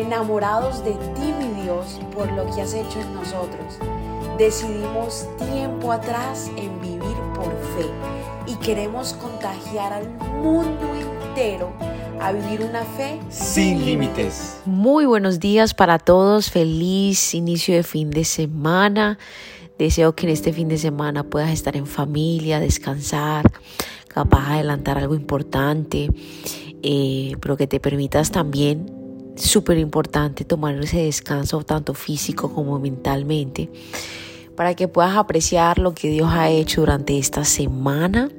enamorados de ti, mi Dios, por lo que has hecho en nosotros. Decidimos tiempo atrás en vivir por fe y queremos contagiar al mundo entero a vivir una fe sin límites. Muy buenos días para todos, feliz inicio de fin de semana. Deseo que en este fin de semana puedas estar en familia, descansar, capaz de adelantar algo importante, eh, pero que te permitas también, súper importante, tomar ese descanso tanto físico como mentalmente, para que puedas apreciar lo que Dios ha hecho durante esta semana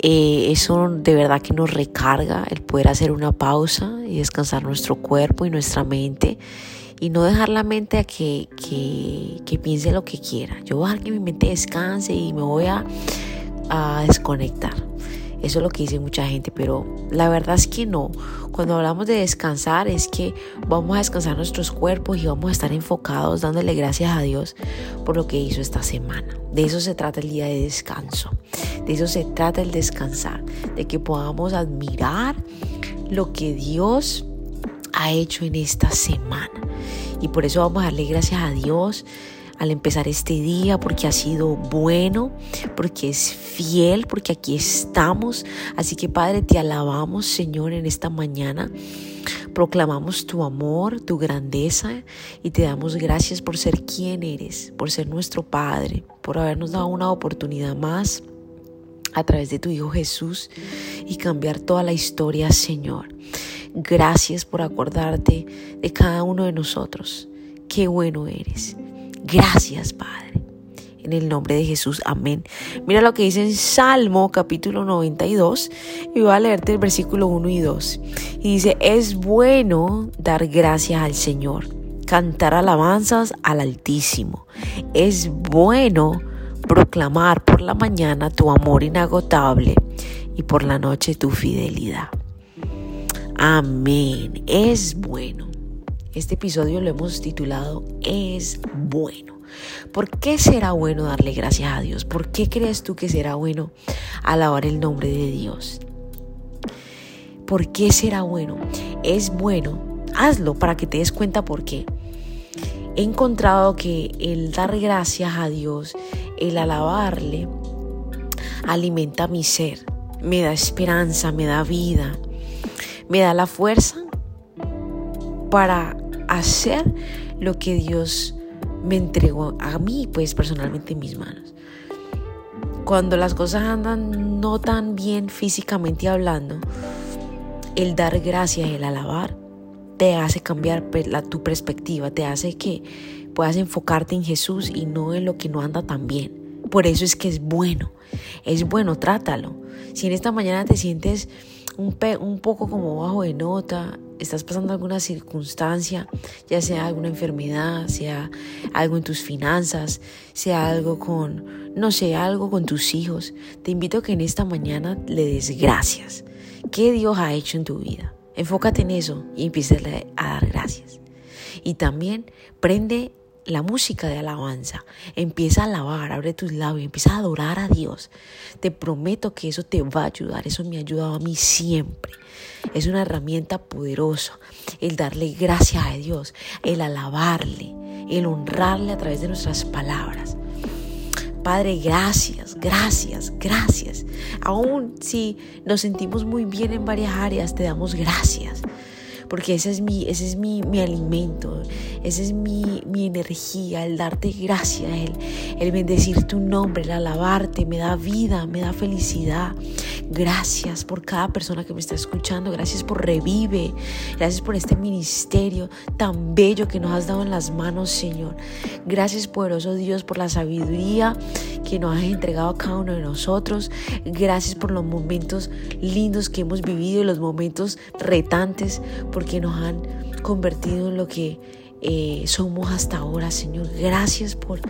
eh, eso de verdad que nos recarga el poder hacer una pausa y descansar nuestro cuerpo y nuestra mente y no dejar la mente a que, que, piense lo que quiera. Yo voy a dejar que mi mente descanse y me voy a, a desconectar. Eso es lo que dice mucha gente, pero la verdad es que no. Cuando hablamos de descansar es que vamos a descansar nuestros cuerpos y vamos a estar enfocados dándole gracias a Dios por lo que hizo esta semana. De eso se trata el día de descanso. De eso se trata el descansar. De que podamos admirar lo que Dios ha hecho en esta semana. Y por eso vamos a darle gracias a Dios al empezar este día, porque ha sido bueno, porque es fiel, porque aquí estamos. Así que Padre, te alabamos, Señor, en esta mañana. Proclamamos tu amor, tu grandeza y te damos gracias por ser quien eres, por ser nuestro Padre, por habernos dado una oportunidad más a través de tu Hijo Jesús y cambiar toda la historia, Señor. Gracias por acordarte de cada uno de nosotros. Qué bueno eres. Gracias, Padre. En el nombre de Jesús, amén. Mira lo que dice en Salmo capítulo 92 y voy a leerte el versículo 1 y 2. Y dice, es bueno dar gracias al Señor, cantar alabanzas al Altísimo. Es bueno proclamar por la mañana tu amor inagotable y por la noche tu fidelidad. Amén. Es bueno. Este episodio lo hemos titulado Es bueno. ¿Por qué será bueno darle gracias a Dios? ¿Por qué crees tú que será bueno alabar el nombre de Dios? ¿Por qué será bueno? Es bueno. Hazlo para que te des cuenta por qué. He encontrado que el dar gracias a Dios, el alabarle, alimenta mi ser, me da esperanza, me da vida, me da la fuerza para hacer lo que Dios me entregó a mí, pues personalmente en mis manos. Cuando las cosas andan no tan bien físicamente hablando, el dar gracias, el alabar, te hace cambiar la, tu perspectiva, te hace que puedas enfocarte en Jesús y no en lo que no anda tan bien. Por eso es que es bueno, es bueno, trátalo. Si en esta mañana te sientes un, un poco como bajo de nota, estás pasando alguna circunstancia, ya sea alguna enfermedad, sea algo en tus finanzas, sea algo con, no sé, algo con tus hijos, te invito a que en esta mañana le des gracias. ¿Qué Dios ha hecho en tu vida? Enfócate en eso y empieza a dar gracias. Y también prende la música de alabanza. Empieza a alabar, abre tus labios, empieza a adorar a Dios. Te prometo que eso te va a ayudar. Eso me ha ayudado a mí siempre. Es una herramienta poderosa el darle gracias a Dios, el alabarle, el honrarle a través de nuestras palabras. Padre, gracias, gracias, gracias. Aún si nos sentimos muy bien en varias áreas, te damos gracias porque ese es mi, ese es mi, alimento, esa es mi, energía, el darte gracias, el, el bendecir tu nombre, el alabarte, me da vida, me da felicidad. Gracias por cada persona que me está escuchando, gracias por Revive, gracias por este ministerio tan bello que nos has dado en las manos, Señor. Gracias, poderoso Dios, por la sabiduría que nos has entregado a cada uno de nosotros. Gracias por los momentos lindos que hemos vivido y los momentos retantes, porque nos han convertido en lo que eh, somos hasta ahora, Señor. Gracias por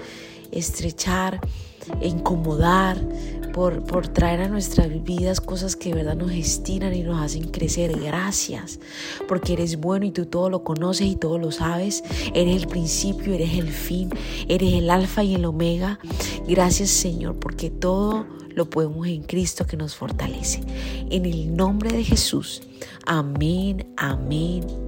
estrechar, incomodar, por, traer a nuestras vidas cosas que de verdad nos estiran y nos hacen crecer. Gracias, porque eres bueno y tú todo lo conoces y todo lo sabes. Eres el principio, eres el fin, eres el alfa y el omega. Gracias Señor, porque todo lo podemos en Cristo que nos fortalece. En el nombre de Jesús. Amén, amén